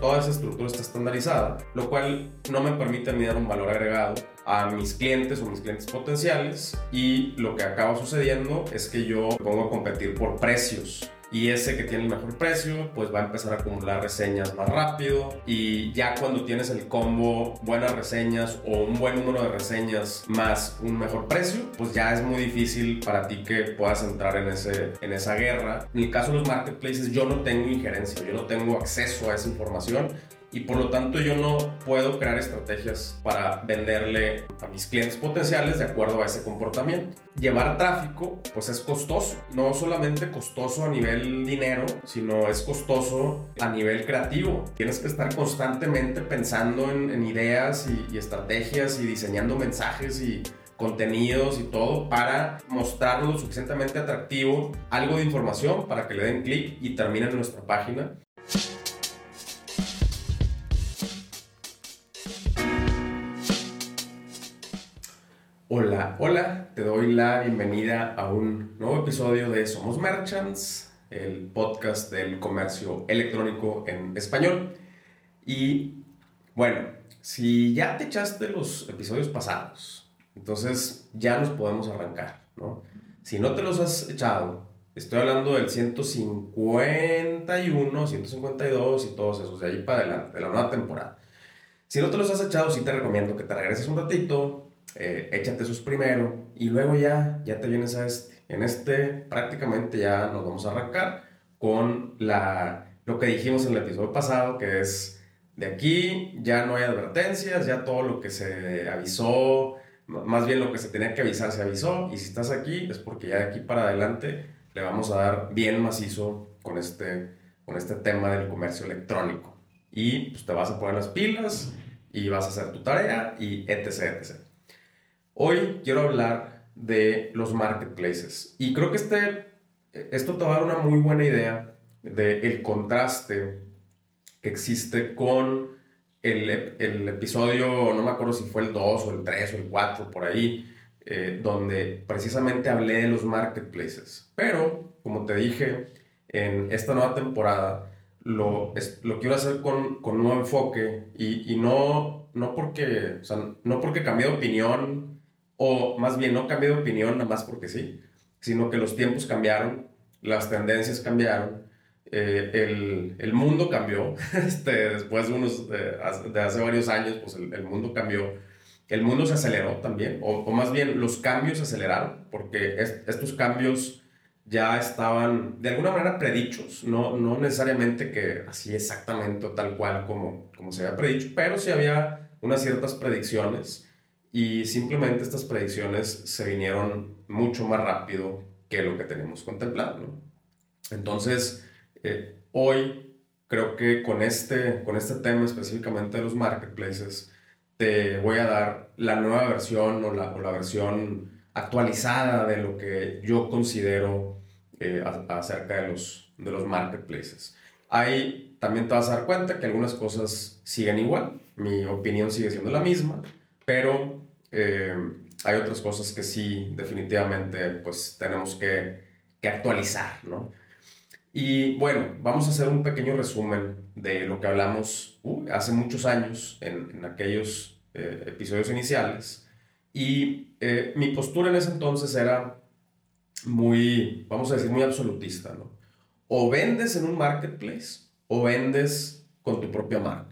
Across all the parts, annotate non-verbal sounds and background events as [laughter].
toda esa estructura está estandarizada, lo cual no me permite a mí dar un valor agregado a mis clientes o mis clientes potenciales. Y lo que acaba sucediendo es que yo me pongo a competir por precios y ese que tiene el mejor precio pues va a empezar a acumular reseñas más rápido y ya cuando tienes el combo buenas reseñas o un buen número de reseñas más un mejor precio pues ya es muy difícil para ti que puedas entrar en, ese, en esa guerra. En el caso de los marketplaces yo no tengo injerencia, yo no tengo acceso a esa información y por lo tanto yo no puedo crear estrategias para venderle a mis clientes potenciales de acuerdo a ese comportamiento. Llevar tráfico pues es costoso, no solamente costoso a nivel dinero, sino es costoso a nivel creativo. Tienes que estar constantemente pensando en, ideas y, estrategias y diseñando mensajes y contenidos y todo para mostrarlo suficientemente atractivo, algo de información para que le den clic y terminen en nuestra página Hola, hola, te doy la bienvenida a un nuevo episodio de Somos Merchants, el podcast del comercio electrónico en español. Y bueno, si ya te echaste los episodios pasados, entonces ya nos podemos arrancar, ¿no? Si no te los has echado, estoy hablando del 151, 152 y todos esos, de ahí para adelante, de la nueva temporada. Si no te los has echado, sí te recomiendo que te regreses un ratito, eh, échate esos primero y luego ya, ya te vienes a este. En este prácticamente ya nos vamos a arrancar con la, lo que dijimos en el episodio pasado, que es de aquí ya no hay advertencias, ya todo lo que se avisó, más bien lo que se tenía que avisar se avisó y si estás aquí es porque ya de aquí para adelante le vamos a dar bien macizo con este, con este tema del comercio electrónico. Y pues te vas a poner las pilas y vas a hacer tu tarea y etc, etc. Hoy quiero hablar de los marketplaces y creo que este, esto te va a dar una muy buena idea del el contraste que existe con el, el, episodio, no me acuerdo si fue el 2 o el 3 o el 4 por ahí, eh, donde precisamente hablé de los marketplaces. Pero, como te dije, en esta nueva temporada lo, lo quiero hacer con, con un nuevo enfoque y, y no, no, porque, o sea, no porque cambié de opinión o más bien no cambié de opinión nada más porque sí, sino que los tiempos cambiaron, las tendencias cambiaron, eh, el, el, mundo cambió, [laughs] este, después de, unos, de, hace varios años, pues el, mundo cambió, el mundo se aceleró también, o, o más bien los cambios se aceleraron, porque estos cambios ya estaban de alguna manera predichos, no, no necesariamente que así exactamente o tal cual como, como se había predicho, pero sí había unas ciertas predicciones y simplemente estas predicciones se vinieron mucho más rápido que lo que tenemos contemplado. ¿no? Entonces, eh, hoy creo que con este, con este tema específicamente de los marketplaces, te voy a dar la nueva versión o la, o la versión actualizada de lo que yo considero eh, acerca de los, de los marketplaces. Ahí también te vas a dar cuenta que algunas cosas siguen igual, mi opinión sigue siendo la misma, pero eh, hay otras cosas que sí, definitivamente, pues tenemos que, que actualizar, ¿no? Y bueno, vamos a hacer un pequeño resumen de lo que hablamos uh, hace muchos años en, en aquellos eh, episodios iniciales. Y eh, mi postura en ese entonces era muy, vamos a decir, muy absolutista, ¿no? O vendes en un marketplace o vendes con tu propia marca.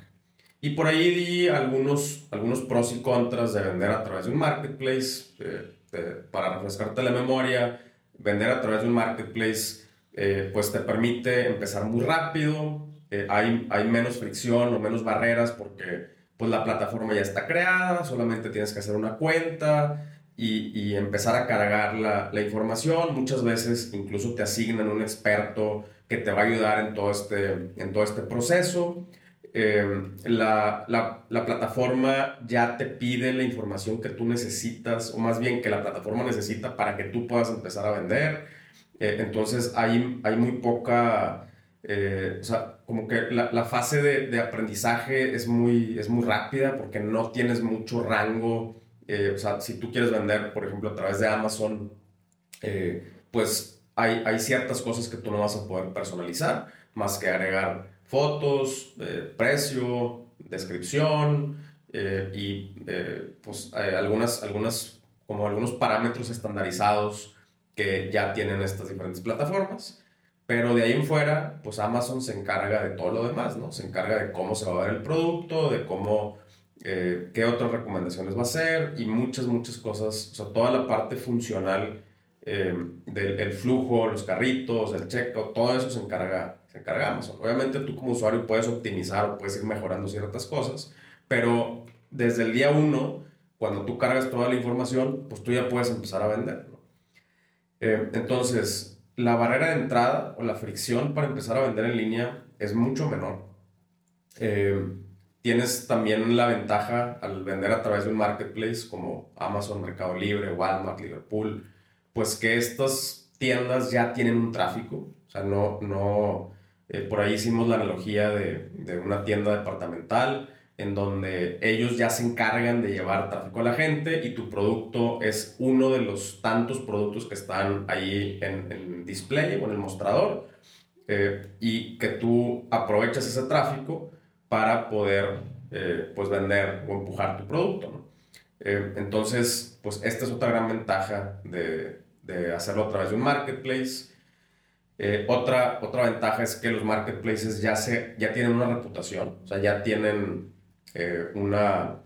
Y por ahí di algunos, algunos pros y contras de vender a través de un marketplace. Eh, para refrescarte la memoria, vender a través de un marketplace eh, pues te permite empezar muy rápido, eh, hay, hay menos fricción o menos barreras porque pues la plataforma ya está creada, solamente tienes que hacer una cuenta y, y empezar a cargar la, la, información. Muchas veces incluso te asignan un experto que te va a ayudar en todo este, en todo este proceso. Em, la, la, la, plataforma ya te pide la información que tú necesitas, o más bien que la plataforma necesita para que tú puedas empezar a vender. Eh, entonces hay, hay muy poca, eh, o sea, como que la, la fase de, de, aprendizaje es muy, es muy rápida porque no tienes mucho rango. Eh, o sea, si tú quieres vender, por ejemplo, a través de Amazon, pues hay, hay ciertas cosas que tú no vas a poder personalizar, más que agregar fotos, precio, descripción y pues algunas, algunas, como algunos parámetros estandarizados que ya tienen estas diferentes plataformas. Pero de ahí en fuera, pues Amazon se encarga de todo lo demás, ¿no? Se encarga de cómo se va a ver el producto, de cómo, eh, qué otras recomendaciones va a hacer y muchas, muchas cosas. O sea, toda la parte funcional eh, del flujo, los carritos, el checkout, todo eso se encarga, se encarga Amazon. Obviamente tú como usuario puedes optimizar o puedes ir mejorando ciertas cosas, pero desde el día uno, cuando tú cargas toda la información, pues tú ya puedes empezar a vender, ¿no? Eh, entonces, la barrera de entrada o la fricción para empezar a vender en línea es mucho menor. Eh, tienes también la ventaja al vender a través de un marketplace como Amazon, Mercado Libre, Walmart, Liverpool, pues que estas tiendas ya tienen un tráfico. O sea, no, no, eh, por ahí hicimos la analogía de, de una tienda departamental en donde ellos ya se encargan de llevar tráfico a la gente y tu producto es uno de los tantos productos que están ahí en, el display o en el mostrador eh, y que tú aprovechas ese tráfico para poder eh, pues vender o empujar tu producto. Entonces, pues esta es otra gran ventaja de, de hacerlo a través de un marketplace. Otra, otra ventaja es que los marketplaces ya, se, ya tienen una reputación, o sea, ya tienen eh, una,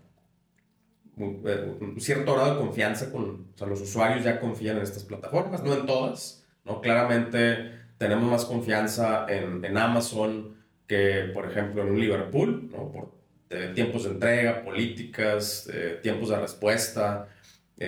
eh, un, cierto grado de confianza con, o sea, los usuarios ya confían en estas plataformas, no en todas, ¿no? Claramente tenemos más confianza en, en Amazon que, por ejemplo, en un Liverpool, ¿no? Por eh, tiempos de entrega, políticas, tiempos de respuesta.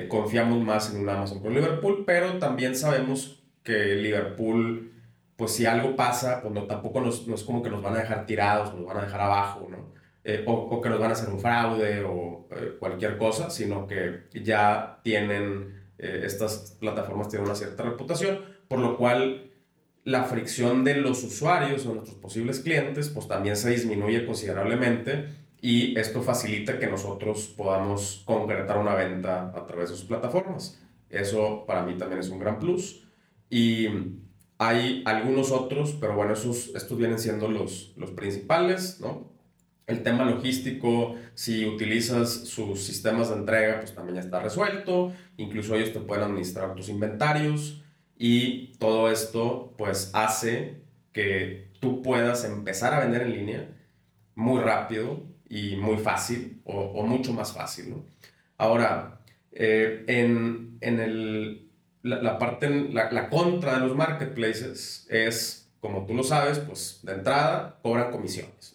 confiamos más en un Amazon que en Liverpool, pero también sabemos que Liverpool, pues si algo pasa, pues no, tampoco nos, no es como que nos van a dejar tirados, nos van a dejar abajo, ¿no? Eh, o, que nos van a hacer un fraude o eh, cualquier cosa, sino que ya tienen, eh, estas plataformas tienen una cierta reputación, por lo cual la fricción de los usuarios o nuestros posibles clientes, pues también se disminuye considerablemente y esto facilita que nosotros podamos concretar una venta a través de sus plataformas. Eso para mí también es un gran plus. Y hay algunos otros, pero bueno, esos, estos vienen siendo los, los principales, ¿no? El tema logístico, si utilizas sus sistemas de entrega, pues también ya está resuelto. Incluso ellos te pueden administrar tus inventarios. Y todo esto, pues, hace que tú puedas empezar a vender en línea muy rápido y muy fácil, o, mucho más fácil, ¿no? Ahora, eh, en, en el, la, parte, la, contra de los marketplaces es, como tú lo sabes, pues, de entrada cobran comisiones.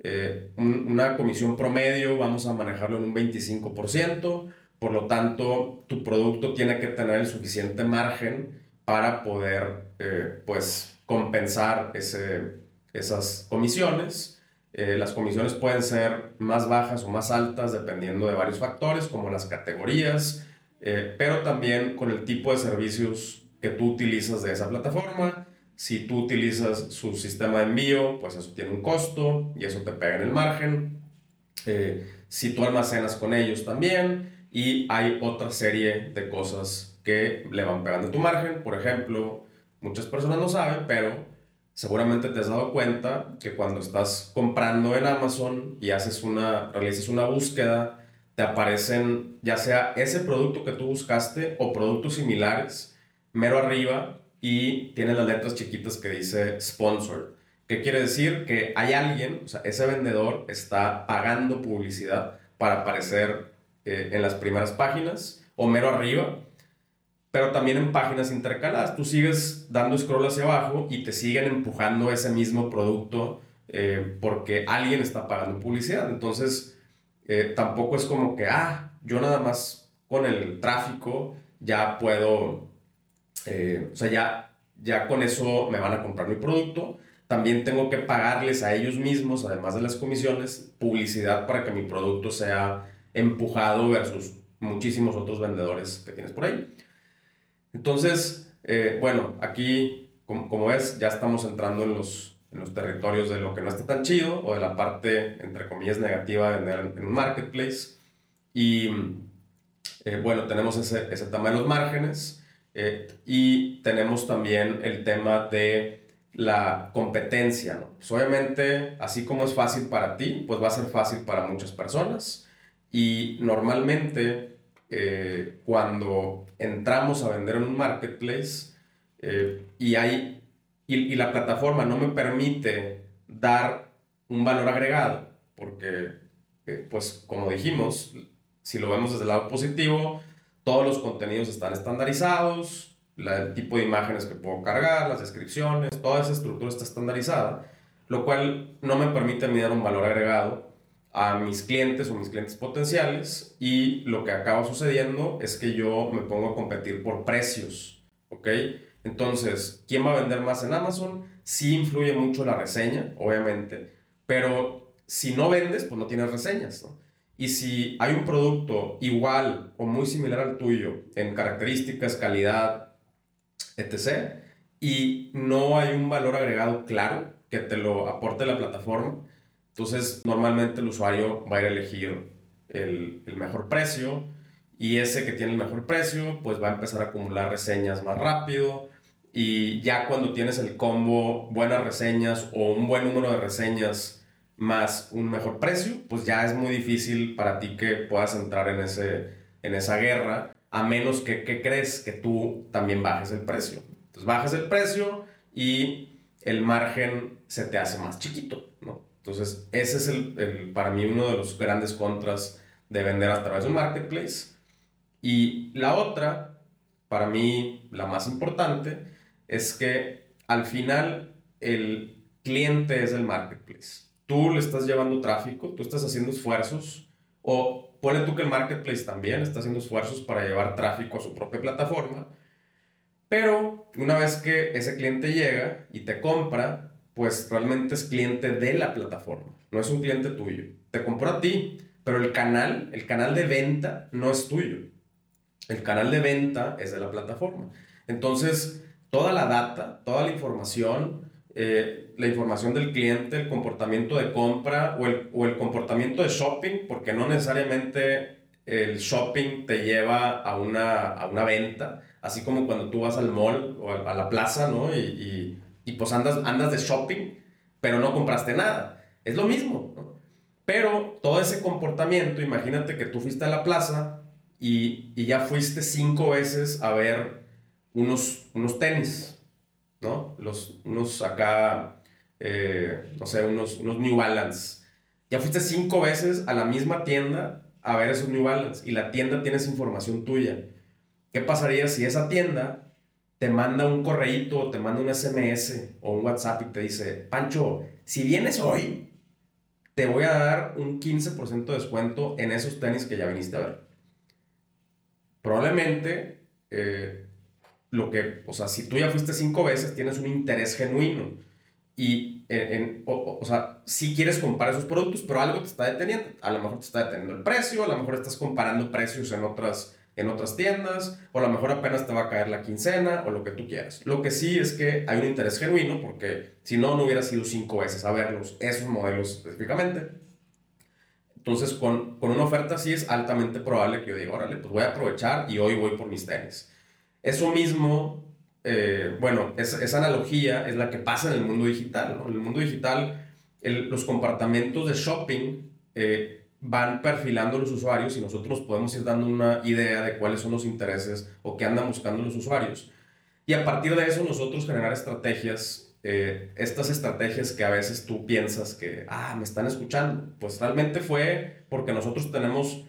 Eh, una comisión promedio vamos a manejarlo en un 25%, por lo tanto tu producto tiene que tener el suficiente margen para poder eh, pues compensar ese, esas comisiones. Eh, las comisiones pueden ser más bajas o más altas dependiendo de varios factores como las categorías, pero también con el tipo de servicios que tú utilizas de esa plataforma si tú utilizas su sistema de envío, pues eso tiene un costo y eso te pega en el margen. Eh, si tú almacenas con ellos también y hay otra serie de cosas que le van pegando tu margen. Por ejemplo, muchas personas no saben, pero seguramente te has dado cuenta que cuando estás comprando en Amazon y haces una, realizas una búsqueda, te aparecen ya sea ese producto que tú buscaste o productos similares mero arriba y tiene las letras chiquitas que dice sponsor. ¿Qué quiere decir? Que hay alguien, o sea, ese vendedor está pagando publicidad para aparecer eh, en las primeras páginas o mero arriba, pero también en páginas intercaladas. Tú sigues dando scroll hacia abajo y te siguen empujando ese mismo producto eh, porque alguien está pagando publicidad. Entonces, eh, tampoco es como que, ah, yo nada más con el tráfico ya puedo eh, o sea, ya, ya con eso me van a comprar mi producto. También tengo que pagarles a ellos mismos, además de las comisiones, publicidad para que mi producto sea empujado versus muchísimos otros vendedores que tienes por ahí. Entonces, eh, bueno, aquí, como, como, ves, ya estamos entrando en los, en los territorios de lo que no está tan chido o de la parte, entre comillas, negativa de vender en un marketplace. Y eh, bueno, tenemos ese, ese tema de los márgenes. Eh, y tenemos también el tema de la competencia, ¿no? Pues obviamente, así como es fácil para ti, pues va a ser fácil para muchas personas. Y normalmente, eh, cuando entramos a vender en un marketplace eh, y, hay, y, la plataforma no me permite dar un valor agregado, porque, eh, pues como dijimos, si lo vemos desde el lado positivo, todos los contenidos están estandarizados, el tipo de imágenes que puedo cargar, las descripciones, toda esa estructura está estandarizada, lo cual no me permite a dar un valor agregado a mis clientes o mis clientes potenciales y lo que acaba sucediendo es que yo me pongo a competir por precios, ¿ok? Entonces, ¿quién va a vender más en Amazon? Sí influye mucho la reseña, obviamente, pero si no vendes, pues no tienes reseñas, ¿no? Y si hay un producto igual o muy similar al tuyo en características, calidad, etc., y no hay un valor agregado claro que te lo aporte la plataforma, entonces normalmente el usuario va a ir a elegir el, el mejor precio y ese que tiene el mejor precio, pues va a empezar a acumular reseñas más rápido y ya cuando tienes el combo buenas reseñas o un buen número de reseñas más un mejor precio, pues ya es muy difícil para ti que puedas entrar en, ese, en esa guerra, a menos que, que crees que tú también bajes el precio. Entonces bajas el precio y el margen se te hace más chiquito, ¿no? Entonces ese es el, el, para mí uno de los grandes contras de vender a través de un marketplace. Y la otra, para mí la más importante, es que al final el cliente es el marketplace. Tú le estás llevando tráfico, tú estás haciendo esfuerzos, o pone tú que el marketplace también está haciendo esfuerzos para llevar tráfico a su propia plataforma, pero una vez que ese cliente llega y te compra, pues realmente es cliente de la plataforma, no es un cliente tuyo. Te compró a ti, pero el canal, el canal de venta no es tuyo. El canal de venta es de la plataforma. Entonces, toda la data, toda la información, eh, la información del cliente, el comportamiento de compra o el, o el, comportamiento de shopping, porque no necesariamente el shopping te lleva a una, a una venta, así como cuando tú vas al mall o a, la plaza, ¿no? Y, y, y, pues andas, andas de shopping, pero no compraste nada. Es lo mismo, ¿no? Pero todo ese comportamiento, imagínate que tú fuiste a la plaza y, y ya fuiste cinco veces a ver unos, unos tenis, ¿no? Los, unos acá, eh, no sé, unos, unos New Balance. Ya fuiste cinco veces a la misma tienda a ver esos New Balance y la tienda tiene esa información tuya. ¿Qué pasaría si esa tienda te manda un correíto te manda un SMS o un WhatsApp y te dice, Pancho, si vienes hoy, te voy a dar un 15% de descuento en esos tenis que ya viniste a ver? Probablemente eh, lo que, o sea, si tú ya fuiste cinco veces, tienes un interés genuino. Y, en, o, sea, si quieres comprar esos productos, pero algo te está deteniendo. A lo mejor te está deteniendo el precio, a lo mejor estás comparando precios en otras, en otras tiendas, o a lo mejor apenas te va a caer la quincena, o lo que tú quieras. Lo que sí es que hay un interés genuino, porque si no, no hubiera sido cinco veces a verlos, esos modelos específicamente. Entonces, con, con una oferta así es altamente probable que yo diga, órale, pues voy a aprovechar y hoy voy por mis tenis. Eso mismo, eh, bueno, esa analogía es la que pasa en el mundo digital. En el mundo digital, los comportamientos de shopping eh, van perfilando los usuarios y nosotros podemos ir dando una idea de cuáles son los intereses o qué andan buscando los usuarios. Y a partir de eso nosotros generar estrategias, eh, estas estrategias que a veces tú piensas que, ah, me están escuchando, pues realmente fue porque nosotros tenemos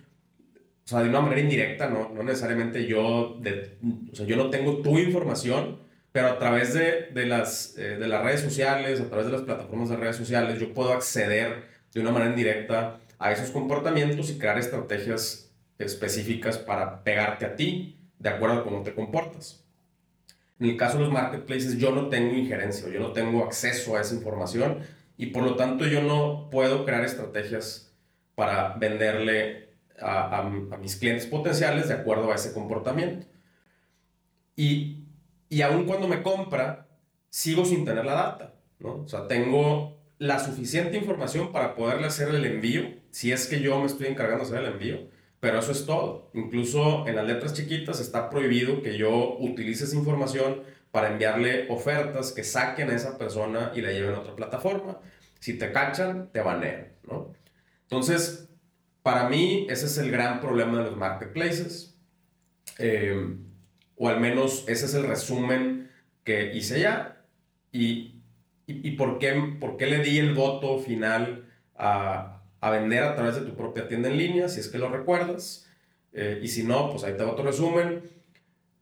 o sea, de una manera indirecta, no, no necesariamente yo, de, o sea, yo no tengo tu información, pero a través de, de las, eh, de las redes sociales, a través de las plataformas de redes sociales, yo puedo acceder de una manera indirecta a esos comportamientos y crear estrategias específicas para pegarte a ti de acuerdo a cómo te comportas. En el caso de los marketplaces, yo no tengo injerencia, yo no tengo acceso a esa información y por lo tanto yo no puedo crear estrategias para venderle a, mis clientes potenciales de acuerdo a ese comportamiento. Y, y aun cuando me compra, sigo sin tener la data, ¿no? O sea, tengo la suficiente información para poderle hacer el envío, si es que yo me estoy encargando de hacer el envío, pero eso es todo. Incluso en las letras chiquitas está prohibido que yo utilice esa información para enviarle ofertas que saquen a esa persona y la lleven a otra plataforma. Si te cachan, te banean, ¿no? Entonces, para mí, ese es el gran problema de los marketplaces. Eh, o al menos ese es el resumen que hice ya. Y, y, por, qué, por qué le di el voto final a, a, vender a través de tu propia tienda en línea, si es que lo recuerdas. Eh, y si no, pues ahí te va otro resumen.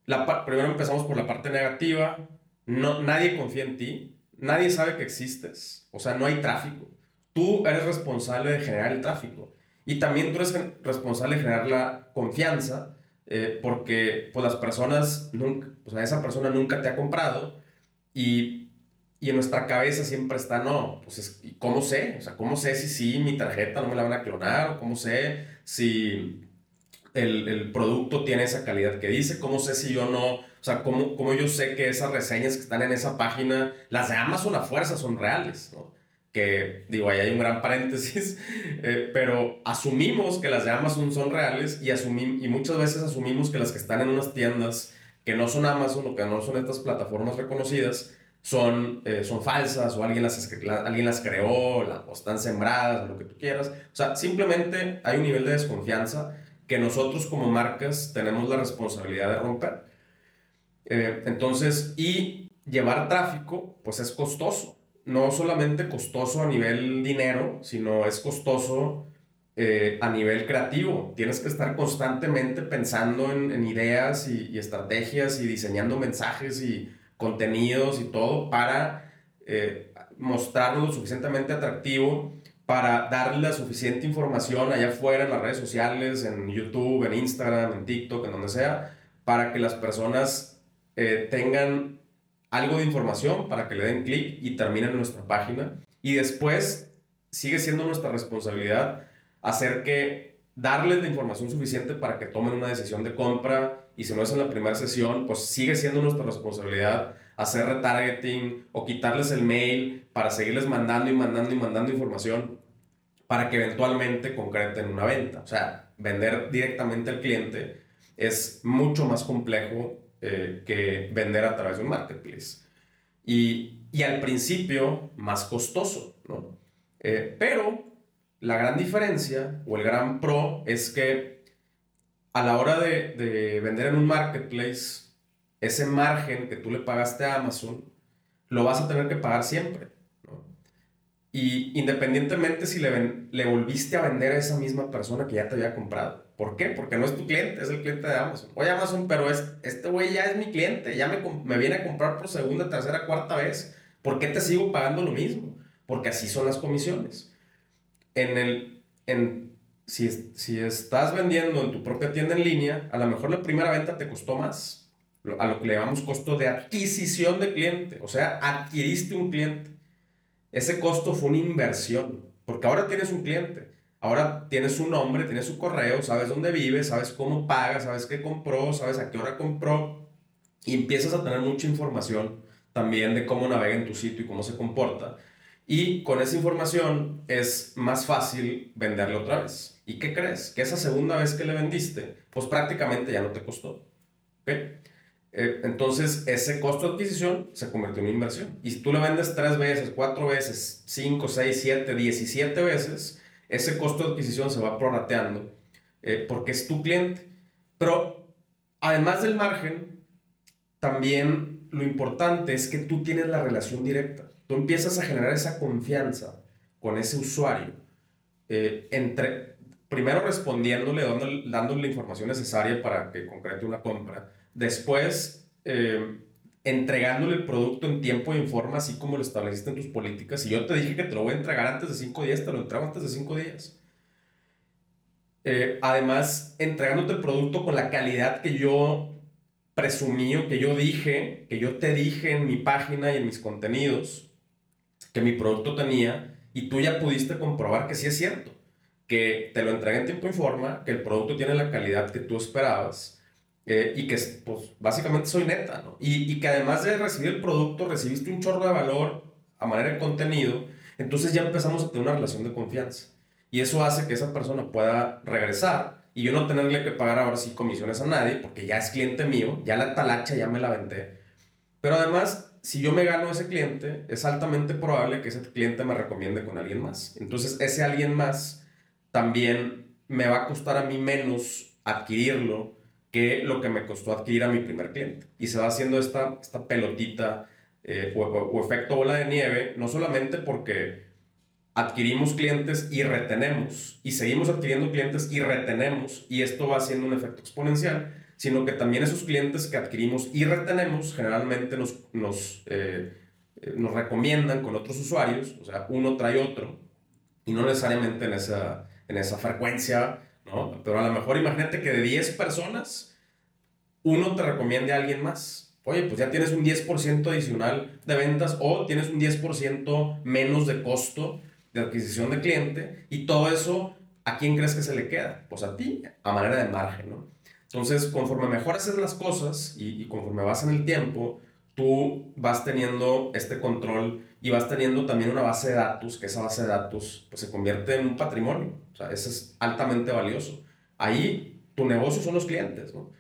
La, primero empezamos por la parte negativa. No, nadie confía en ti. Nadie sabe que existes. O sea, no hay tráfico. Tú eres responsable de generar el tráfico. Y también tú eres responsable de generar la confianza eh, porque pues, las personas, nunca, o sea, esa persona nunca te ha comprado y, y en nuestra cabeza siempre está, no, pues, ¿cómo sé? O sea, ¿cómo sé si sí mi tarjeta no me la van a clonar? ¿O cómo sé si el, el, producto tiene esa calidad que dice, cómo sé si yo no, o sea, cómo, cómo yo sé que esas reseñas que están en esa página, las de Amazon a fuerza son reales, ¿no? Que digo, ahí hay un gran paréntesis, [laughs] eh, pero asumimos que las de Amazon son reales y, asumim, y muchas veces asumimos que las que están en unas tiendas que no son Amazon o que no son estas plataformas reconocidas, son, eh, son falsas o alguien las, alguien las creó o están sembradas lo que tú quieras. O sea, simplemente hay un nivel de desconfianza que nosotros como marcas tenemos la responsabilidad de romper. Eh, entonces, y llevar tráfico, pues es costoso. No solamente costoso a nivel dinero, sino es costoso eh, a nivel creativo. Tienes que estar constantemente pensando en, ideas y, estrategias y diseñando mensajes y contenidos y todo para eh, mostrarlo lo suficientemente atractivo para darle la suficiente información allá afuera en las redes sociales, en YouTube, en Instagram, en TikTok, en donde sea, para que las personas eh, tengan algo de información, para que le den clic y terminen en nuestra página. Y después sigue siendo nuestra responsabilidad hacer que darles la información suficiente para que tomen una decisión de compra y si no es en la primera sesión, pues sigue siendo nuestra responsabilidad hacer retargeting o quitarles el mail para seguirles mandando y mandando y mandando información para que eventualmente concreten una venta. O sea, vender directamente al cliente es mucho más complejo eh, que vender a través de un marketplace. Y, y al principio, más costoso, ¿no? Eh, pero la gran diferencia o el gran pro es que a la hora de, de vender en un marketplace, ese margen que tú le pagaste a Amazon, lo vas a tener que pagar siempre. Y independientemente si le, le volviste a vender a esa misma persona que ya te había comprado. ¿Por qué? Porque no es tu cliente, es el cliente de Amazon. Oye, Amazon, pero es, este güey ya es mi cliente, ya me, me viene a comprar por segunda, tercera, cuarta vez. ¿Por qué te sigo pagando lo mismo? Porque así son las comisiones. En el, en, si, si estás vendiendo en tu propia tienda en línea, a lo mejor la primera venta te costó más a lo que le llamamos costo de adquisición de cliente, o sea, adquiriste un cliente. Ese costo fue una inversión, porque ahora tienes un cliente, ahora tienes su nombre, tienes su correo, sabes dónde vive, sabes cómo paga, sabes qué compró, sabes a qué hora compró, y empiezas a tener mucha información también de cómo navega en tu sitio y cómo se comporta. Y con esa información es más fácil venderle otra vez. ¿Y qué crees? Que esa segunda vez que le vendiste, pues prácticamente ya no te costó. ¿Okay? Eh, entonces, ese costo de adquisición se convirtió en una inversión. Y si tú le vendes tres veces, cuatro veces, cinco, seis, siete, diecisiete veces, ese costo de adquisición se va prorrateando eh, porque es tu cliente. Pero además del margen, también lo importante es que tú tienes la relación directa. Tú empiezas a generar esa confianza con ese usuario. Eh, entre, primero respondiéndole, dándole, dándole la información necesaria para que concrete una compra Después, eh, entregándole el producto en tiempo y en forma, así como lo estableciste en tus políticas. Si yo te dije que te lo voy a entregar antes de cinco días, te lo entrego antes de cinco días. Eh, además, entregándote el producto con la calidad que yo presumí o que yo dije, que yo te dije en mi página y en mis contenidos, que mi producto tenía, y tú ya pudiste comprobar que sí es cierto, que te lo entregué en tiempo y forma, que el producto tiene la calidad que tú esperabas eh, y que pues básicamente soy neta. Y, y, que además de recibir el producto, recibiste un chorro de valor a manera de contenido, entonces ya empezamos a tener una relación de confianza. Y eso hace que esa persona pueda regresar y yo no tenerle que pagar ahora sí comisiones a nadie, porque ya es cliente mío, ya la talacha ya me la venté. Pero además, si yo me gano ese cliente, es altamente probable que ese cliente me recomiende con alguien más. Entonces, ese alguien más también me va a costar a mí menos adquirirlo que lo que me costó adquirir a mi primer cliente. Y se va haciendo esta, esta pelotita eh, o, efecto bola de nieve, no solamente porque adquirimos clientes y retenemos, y seguimos adquiriendo clientes y retenemos, y esto va haciendo un efecto exponencial, sino que también esos clientes que adquirimos y retenemos generalmente nos, nos, eh, nos recomiendan con otros usuarios, o sea, uno trae otro, y no necesariamente en esa, en esa frecuencia, ¿no? Pero a lo mejor imagínate que de 10 personas, uno te recomiende a alguien más oye, pues ya tienes un 10% adicional de ventas o tienes un 10% menos de costo de adquisición de cliente y todo eso, ¿a quién crees que se le queda? Pues a ti, a manera de margen, ¿no? Entonces, conforme mejor haces las cosas y, conforme vas en el tiempo, tú vas teniendo este control y vas teniendo también una base de datos, que esa base de datos pues, se convierte en un patrimonio. O sea, eso es altamente valioso. Ahí tu negocio son los clientes, ¿no?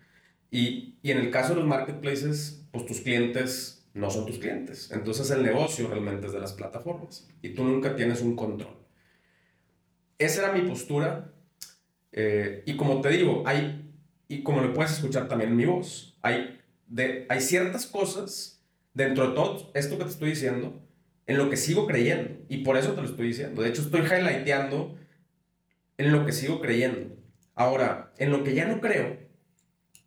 Y, y en el caso de los marketplaces, pues tus clientes no son tus clientes. Entonces el negocio realmente es de las plataformas y tú nunca tienes un control. Esa era mi postura. Eh, y como te digo, hay, y como lo puedes escuchar también en mi voz, hay, de, hay ciertas cosas dentro de todo esto que te estoy diciendo en lo que sigo creyendo. Y por eso te lo estoy diciendo. De hecho, estoy highlighteando en lo que sigo creyendo. Ahora, en lo que ya no creo,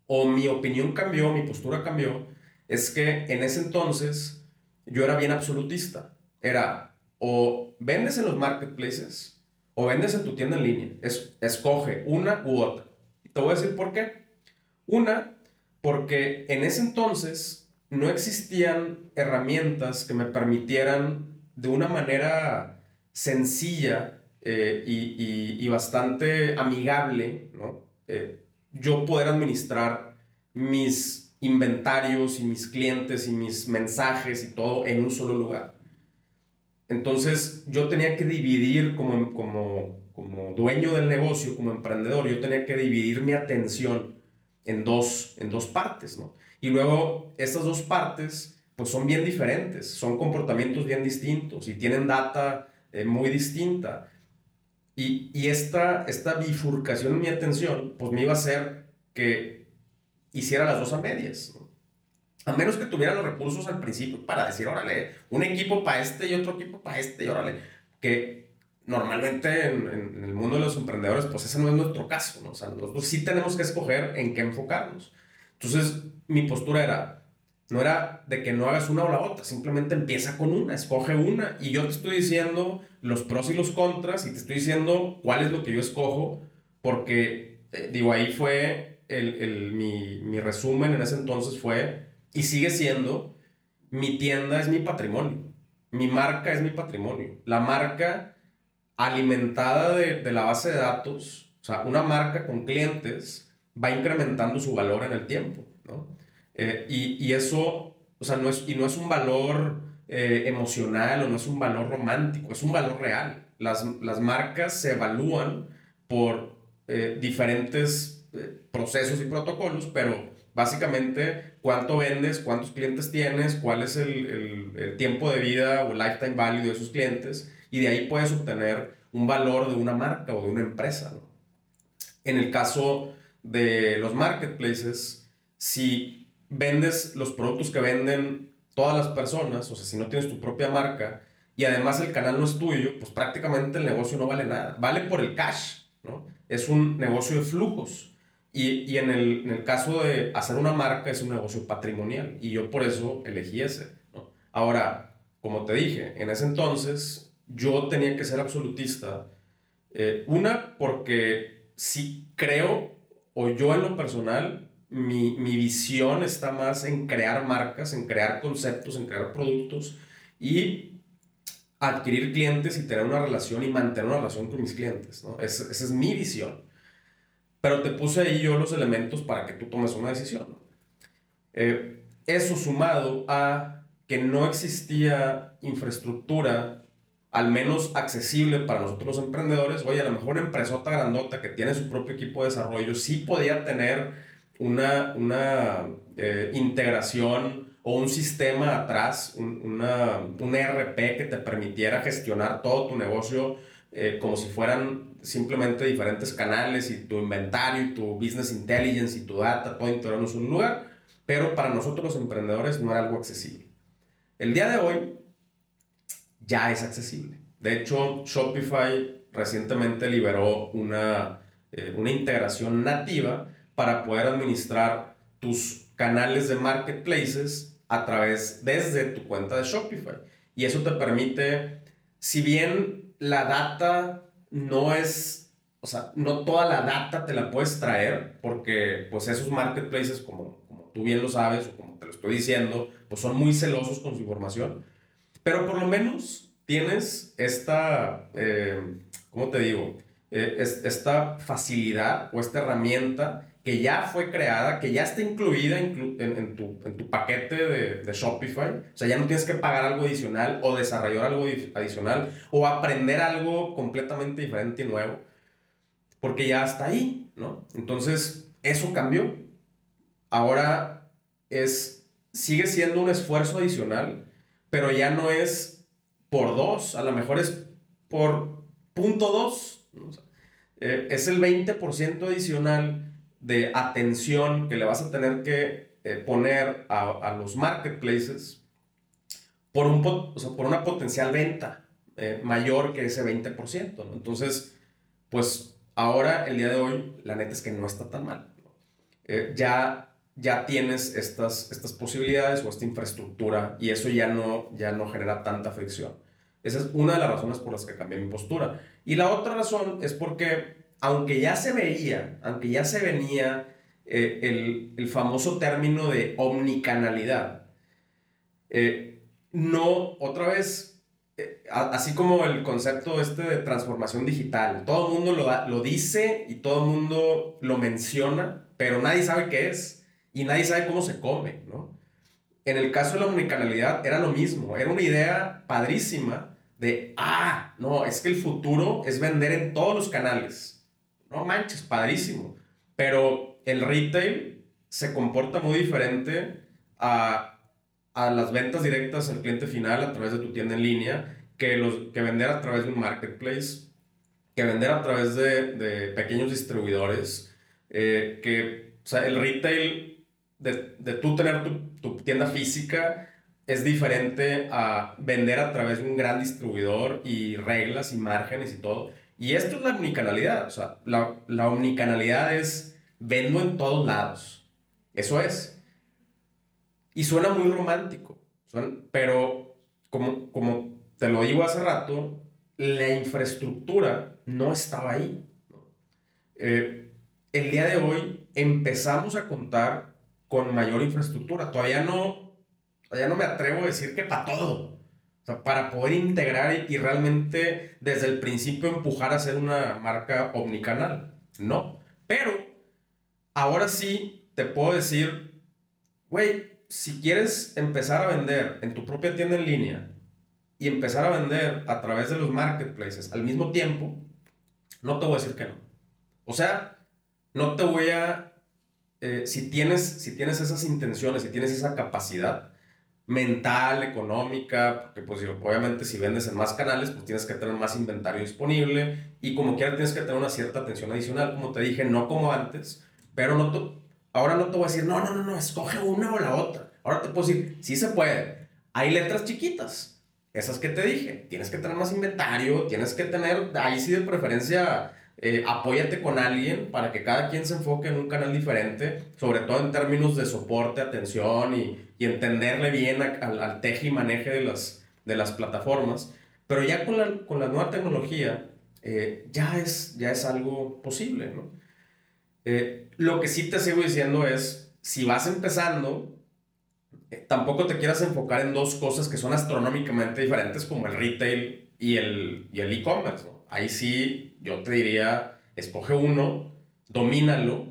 o mi opinión cambió, mi postura cambió, es que en ese entonces yo era bien absolutista. Era o vendes en los marketplaces o vendes en tu tienda en línea. Es, escoge una u otra. Te voy a decir por qué. Una, porque en ese entonces no existían herramientas que me permitieran de una manera sencilla eh, y, bastante amigable, ¿no? Eh, yo poder administrar mis inventarios y mis clientes y mis mensajes y todo en un solo lugar. Entonces yo tenía que dividir como, como, como dueño del negocio, como emprendedor, yo tenía que dividir mi atención en dos, en dos partes, ¿no? Y luego estas dos partes pues son bien diferentes, son comportamientos bien distintos y tienen data eh, muy distinta. Y, esta, esta bifurcación en mi atención, pues me iba a hacer que hiciera las dos a medias. A menos que tuviera los recursos al principio para decir, órale, un equipo para este y otro equipo para este, y órale, que normalmente en, el mundo de los emprendedores, pues ese no es nuestro caso, ¿no? O sea, nosotros sí tenemos que escoger en qué enfocarnos. Entonces, mi postura era, no era de que no hagas una o la otra, simplemente empieza con una, escoge una. Y yo te estoy diciendo los pros y los contras y te estoy diciendo cuál es lo que yo escojo, porque, eh, digo, ahí fue el, el, mi, mi resumen en ese entonces fue, y sigue siendo, mi tienda es mi patrimonio, mi marca es mi patrimonio. La marca alimentada de, de la base de datos, o sea, una marca con clientes, va incrementando su valor en el tiempo. Eh, y, eso, o sea, no es, y no es un valor eh, emocional o no es un valor romántico, es un valor real. Las, las marcas se evalúan por eh, diferentes procesos y protocolos, pero básicamente cuánto vendes, cuántos clientes tienes, cuál es el, el, tiempo de vida o lifetime value de esos clientes, y de ahí puedes obtener un valor de una marca o de una empresa. En el caso de los marketplaces, si vendes los productos que venden todas las personas, o sea, si no tienes tu propia marca y además el canal no es tuyo, pues prácticamente el negocio no vale nada. Vale por el cash, ¿no? Es un negocio de flujos. Y, y en, el, en, el, caso de hacer una marca es un negocio patrimonial y yo por eso elegí ese, ¿no? Ahora, como te dije, en ese entonces yo tenía que ser absolutista. Eh, una, porque sí creo, o yo en lo personal, mi, mi, visión está más en crear marcas, en crear conceptos, en crear productos y adquirir clientes y tener una relación y mantener una relación con mis clientes. ¿no? esa es mi visión. Pero te puse ahí yo los elementos para que tú tomes una decisión. Eh, eso sumado a que no existía infraestructura, al menos accesible para nosotros los emprendedores. Oye, a lo mejor una empresota grandota que tiene su propio equipo de desarrollo sí podía tener una, una eh, integración o un sistema atrás, un, una, un ERP que te permitiera gestionar todo tu negocio eh, como si fueran simplemente diferentes canales y tu inventario y tu business intelligence y tu data, todo integrado en un lugar, pero para nosotros los emprendedores no era algo accesible. El día de hoy ya es accesible. De hecho, Shopify recientemente liberó una, eh, una integración nativa para poder administrar tus canales de marketplaces a través desde tu cuenta de Shopify. Y eso te permite, si bien la data no es, o sea, no toda la data te la puedes traer, porque pues esos marketplaces, como, como tú bien lo sabes, o como te lo estoy diciendo, pues son muy celosos con su información, pero por lo menos tienes esta, eh, ¿cómo te digo? Eh, esta facilidad o esta herramienta que ya fue creada, que ya está incluida en, tu, paquete de, de, Shopify. O sea, ya no tienes que pagar algo adicional o desarrollar algo adicional o aprender algo completamente diferente y nuevo, porque ya está ahí, ¿no? Entonces, eso cambió. Ahora es, sigue siendo un esfuerzo adicional, pero ya no es por dos, a lo mejor es por punto dos. Eh, es el 20% adicional de atención que le vas a tener que eh, poner a, los marketplaces por, un, por una potencial venta eh, mayor que ese 20%. Entonces, pues ahora, el día de hoy, la neta es que no está tan mal. Eh, ya, ya tienes estas, estas posibilidades o esta infraestructura y eso ya no, ya no genera tanta fricción. Esa es una de las razones por las que cambié mi postura. Y la otra razón es porque aunque ya se veía, aunque ya se venía eh, el, famoso término de omnicanalidad, eh, no, otra vez, eh, así como el concepto este de transformación digital, todo el mundo lo, lo dice y todo el mundo lo menciona, pero nadie sabe qué es y nadie sabe cómo se come, ¿no? En el caso de la omnicanalidad era lo mismo, era una idea padrísima de, ah, no, es que el futuro es vender en todos los canales no manches, padrísimo. Pero el retail se comporta muy diferente a, las ventas directas al cliente final a través de tu tienda en línea que, los, que vender a través de un marketplace, que vender a través de, pequeños distribuidores, eh, que o sea, el retail de, de tú tener tu, tu tienda física es diferente a vender a través de un gran distribuidor y reglas y márgenes y todo. Y esto es la omnicanalidad. O sea, la, la omnicanalidad es vendo en todos lados. Eso es. Y suena muy romántico. pero como, como te lo digo hace rato, la infraestructura no estaba ahí. Eh, el día de hoy empezamos a contar con mayor infraestructura. Todavía no, todavía no me atrevo a decir que para todo para poder integrar y, realmente desde el principio empujar a ser una marca omnicanal. No. Pero ahora sí te puedo decir, güey, si quieres empezar a vender en tu propia tienda en línea y empezar a vender a través de los marketplaces al mismo tiempo, no te voy a decir que no. O sea, no te voy a... Eh, si, tienes, si tienes esas intenciones, si tienes esa capacidad, mental, económica, porque pues obviamente si vendes en más canales, pues tienes que tener más inventario disponible y como quiera tienes que tener una cierta atención adicional, como te dije, no como antes, pero no ahora no te voy a decir, no, no, no, no, escoge una o la otra. Ahora te puedo decir, sí se puede. Hay letras chiquitas, esas que te dije, tienes que tener más inventario, tienes que tener, ahí sí de preferencia eh, apóyate con alguien para que cada quien se enfoque en un canal diferente, sobre todo en términos de soporte, atención y, y entenderle bien al, al teje y maneje de las, de las plataformas. Pero ya con la, con la nueva tecnología eh, ya, es, ya es algo posible. ¿no? Eh, lo que sí te sigo diciendo es, si vas empezando, tampoco te quieras enfocar en dos cosas que son astronómicamente diferentes como el retail y el y e-commerce. ¿no? Ahí sí yo te diría, escoge uno, domínalo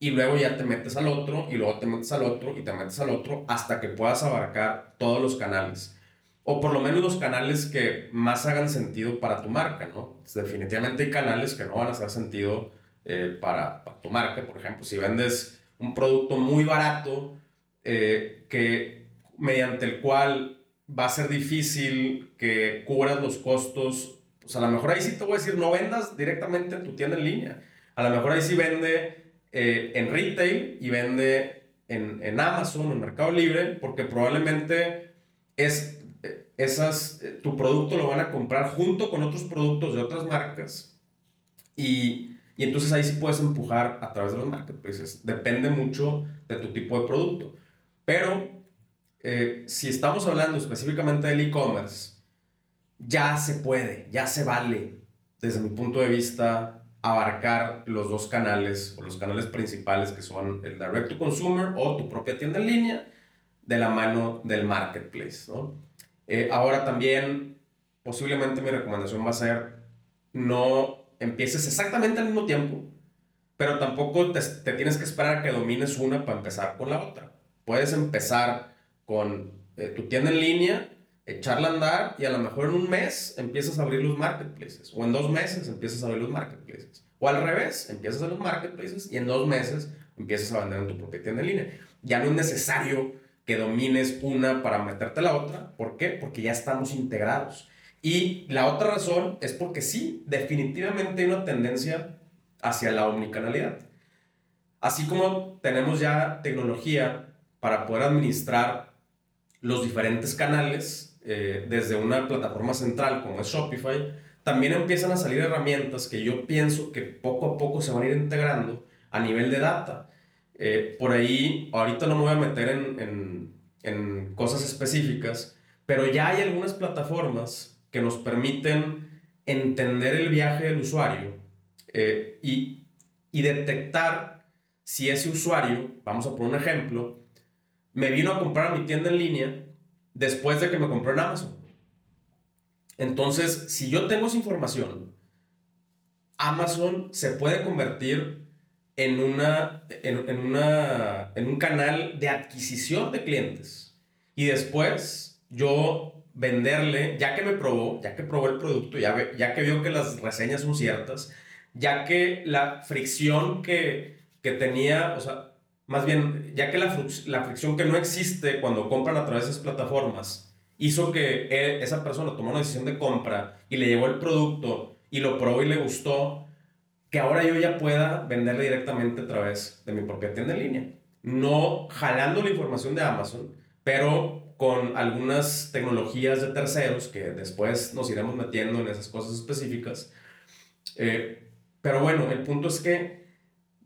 y luego ya te metes al otro y luego te metes al otro y te metes al otro hasta que puedas abarcar todos los canales. O por lo menos los canales que más hagan sentido para tu marca, ¿no? Definitivamente hay canales que no van a hacer sentido eh, para, tu marca. Por ejemplo, si vendes un producto muy barato, eh, que mediante el cual va a ser difícil que cubras los costos. Pues a lo mejor ahí sí te voy a decir, no vendas directamente en tu tienda en línea. A lo mejor ahí sí vende eh, en retail y vende en, en Amazon, en Mercado Libre, porque probablemente es, eh, esas, eh, tu producto lo van a comprar junto con otros productos de otras marcas y, y entonces ahí sí puedes empujar a través de los marketplaces. Depende mucho de tu tipo de producto. Pero eh, si estamos hablando específicamente del e-commerce, ya se puede, ya se vale, desde mi punto de vista, abarcar los dos canales o los canales principales que son el direct to consumer o tu propia tienda en línea de la mano del marketplace. ¿no? Eh, ahora también, posiblemente mi recomendación va a ser no empieces exactamente al mismo tiempo, pero tampoco te, te tienes que esperar a que domines una para empezar con la otra. Puedes empezar con eh, tu tienda en línea, echarla a andar y a lo mejor en un mes empiezas a abrir los marketplaces o en dos meses empiezas a abrir los marketplaces o al revés, empiezas a los marketplaces y en dos meses empiezas a vender en tu propia tienda en línea. Ya no es necesario que domines una para meterte a la otra. ¿Por qué? Porque ya estamos integrados. Y la otra razón es porque sí, definitivamente hay una tendencia hacia la omnicanalidad. Así como tenemos ya tecnología para poder administrar los diferentes canales eh, desde una plataforma central como es Shopify, también empiezan a salir herramientas que yo pienso que poco a poco se van a ir integrando a nivel de data. Eh, por ahí, ahorita no me voy a meter en, en, en, cosas específicas, pero ya hay algunas plataformas que nos permiten entender el viaje del usuario eh, y, y detectar si ese usuario, vamos a poner un ejemplo, me vino a comprar a mi tienda en línea después de que me compró en Amazon. Entonces, si yo tengo esa información, Amazon se puede convertir en, una, en, una, en un canal de adquisición de clientes. Y después yo venderle, ya que me probó, ya que probó el producto, ya, ya que vio que las reseñas son ciertas, ya que la fricción que, que tenía, o sea, más bien, ya que la, la fricción que no existe cuando compran a través de esas plataformas hizo que e, esa persona tomó una decisión de compra y le llevó el producto y lo probó y le gustó, que ahora yo ya pueda venderle directamente a través de mi propia tienda en línea. No jalando la información de Amazon, pero con algunas tecnologías de terceros que después nos iremos metiendo en esas cosas específicas. Eh, pero bueno, el punto es que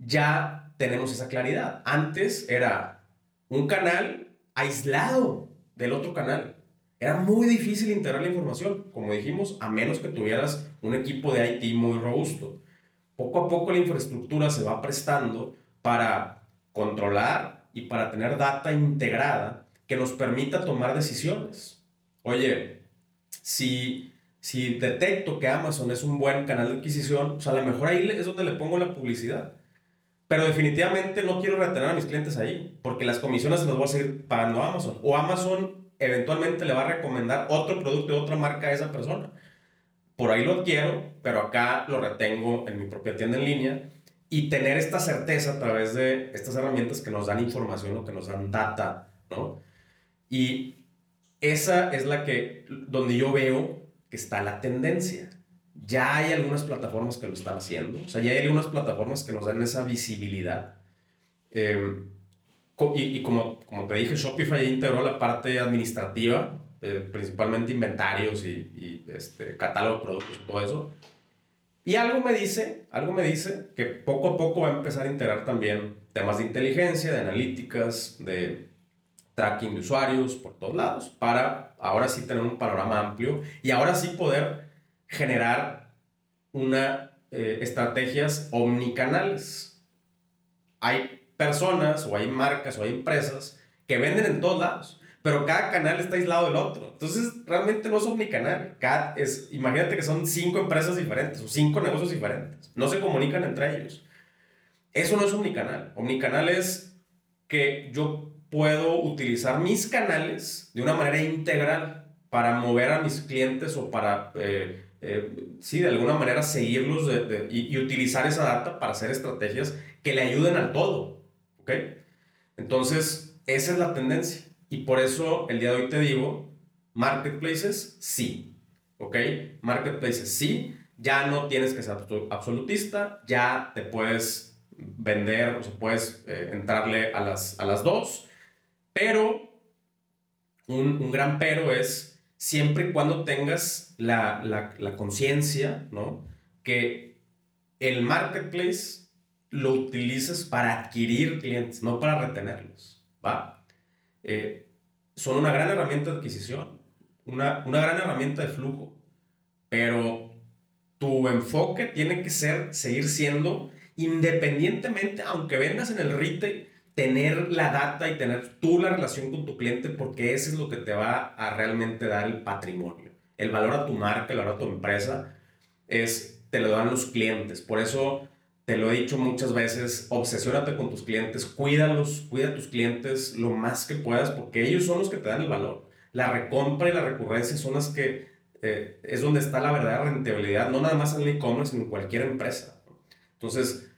ya tenemos esa claridad. Antes era un canal aislado del otro canal. Era muy difícil integrar la información, como dijimos, a menos que tuvieras un equipo de IT muy robusto. Poco a poco la infraestructura se va prestando para controlar y para tener data integrada que nos permita tomar decisiones. Oye, si, si detecto que Amazon es un buen canal de adquisición, pues a lo mejor ahí es donde le pongo la publicidad. Pero definitivamente no quiero retener a mis clientes ahí, porque las comisiones se las voy a seguir pagando a Amazon. O Amazon eventualmente le va a recomendar otro producto de otra marca a esa persona. Por ahí lo quiero, pero acá lo retengo en mi propia tienda en línea. Y tener esta certeza a través de estas herramientas que nos dan información o que nos dan data, ¿no? Y esa es la que, donde yo veo que está la tendencia. Ya hay algunas plataformas que lo están haciendo, o sea, ya hay algunas plataformas que nos dan esa visibilidad. Eh, y, como, como te dije, Shopify integró la parte administrativa, eh, principalmente inventarios y, y, este, catálogo de productos y todo eso. Y algo me dice, algo me dice que poco a poco va a empezar a integrar también temas de inteligencia, de analíticas, de tracking de usuarios por todos lados, para ahora sí tener un panorama amplio y ahora sí poder generar una eh, estrategias omnicanales. Hay personas o hay marcas o hay empresas que venden en todos lados, pero cada canal está aislado del otro. Entonces, realmente no es omnicanal. Cada es, imagínate que son cinco empresas diferentes o cinco negocios diferentes. No se comunican entre ellos. Eso no es omnicanal. Omnicanal es que yo puedo utilizar mis canales de una manera integral para mover a mis clientes o para eh, eh, sí, de alguna manera seguirlos y, utilizar esa data para hacer estrategias que le ayuden al todo. ¿Ok? Entonces, esa es la tendencia. Y por eso el día de hoy te digo, marketplaces sí, ¿ok? Marketplaces sí, ya no tienes que ser absolutista, ya te puedes vender, o sea, puedes eh, entrarle a las, a las dos, pero un, un gran pero es siempre y cuando tengas la, la, conciencia, ¿no? Que el marketplace lo utilices para adquirir clientes, no para retenerlos, ¿va? Eh, son una gran herramienta de adquisición, una, una gran herramienta de flujo, pero tu enfoque tiene que ser, seguir siendo, independientemente, aunque vendas en el retail, tener la data y tener tú la relación con tu cliente, porque eso es lo que te va a realmente dar el patrimonio. El valor a tu marca, el valor a tu empresa, es, te lo dan los clientes. Por eso te lo he dicho muchas veces, obsesiónate con tus clientes, cuídalos, cuida a tus clientes lo más que puedas, porque ellos son los que te dan el valor. La recompra y la recurrencia son las que eh, es donde está la verdadera rentabilidad, no nada más en el e-commerce, sino en cualquier empresa. Entonces,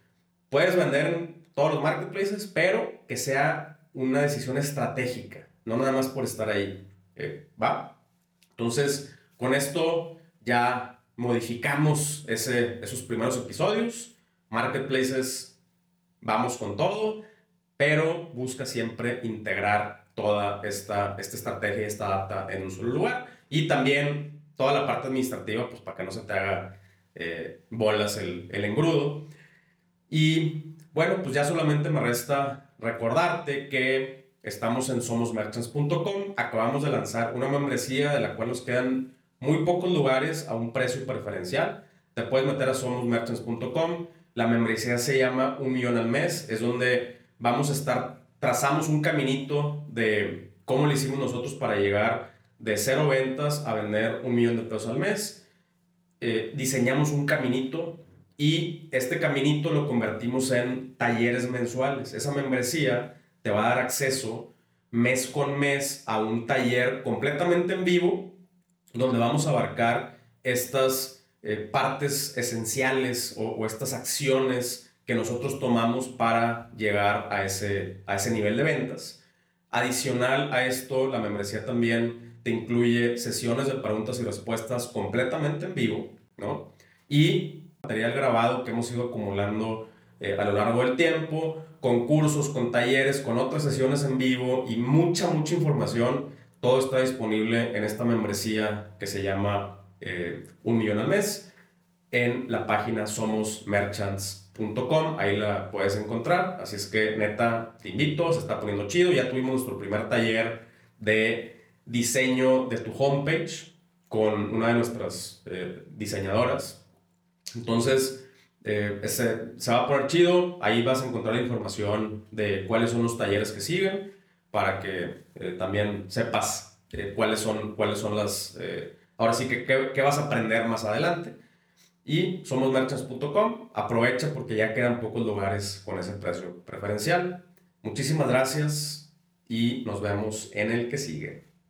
puedes vender en todos los marketplaces, pero que sea una decisión estratégica, no nada más por estar ahí. Eh, ¿Va? Entonces, con esto ya modificamos ese, esos primeros episodios. Marketplaces, vamos con todo, pero busca siempre integrar toda esta, esta estrategia, esta data en un solo lugar. Y también toda la parte administrativa, pues para que no se te haga eh, bolas el, el engrudo. Y bueno, pues ya solamente me resta recordarte que estamos en somosmerchants.com. Acabamos de lanzar una membresía de la cual nos quedan muy pocos lugares a un precio preferencial. Te puedes meter a somosmerchants.com. La membresía se llama Un Millón al Mes. Es donde vamos a estar, trazamos un caminito de cómo lo hicimos nosotros para llegar de cero ventas a vender un millón de pesos al mes. Eh, diseñamos un caminito y este caminito lo convertimos en talleres mensuales. Esa membresía te va a dar acceso mes con mes a un taller completamente en vivo donde vamos a abarcar estas eh, partes esenciales o, estas acciones que nosotros tomamos para llegar a ese, a ese nivel de ventas. Adicional a esto, la membresía también te incluye sesiones de preguntas y respuestas completamente en vivo, ¿no? Y material grabado que hemos ido acumulando eh, a lo largo del tiempo, con cursos, con talleres, con otras sesiones en vivo y mucha, mucha información. Todo está disponible en esta membresía que se llama eh, Un Millón al Mes en la página somosmerchants.com. Ahí la puedes encontrar. Así es que, neta, te invito, se está poniendo chido. Ya tuvimos nuestro primer taller de diseño de tu homepage con una de nuestras eh, diseñadoras. Entonces, eh, ese, se va a poner chido. Ahí vas a encontrar información de cuáles son los talleres que siguen para que eh, también sepas cuáles, son, cuáles son las... ahora sí que qué, vas a aprender más adelante. Y somosmerchants.com. Aprovecha porque ya quedan pocos lugares con ese precio preferencial. Muchísimas gracias y nos vemos en el que sigue.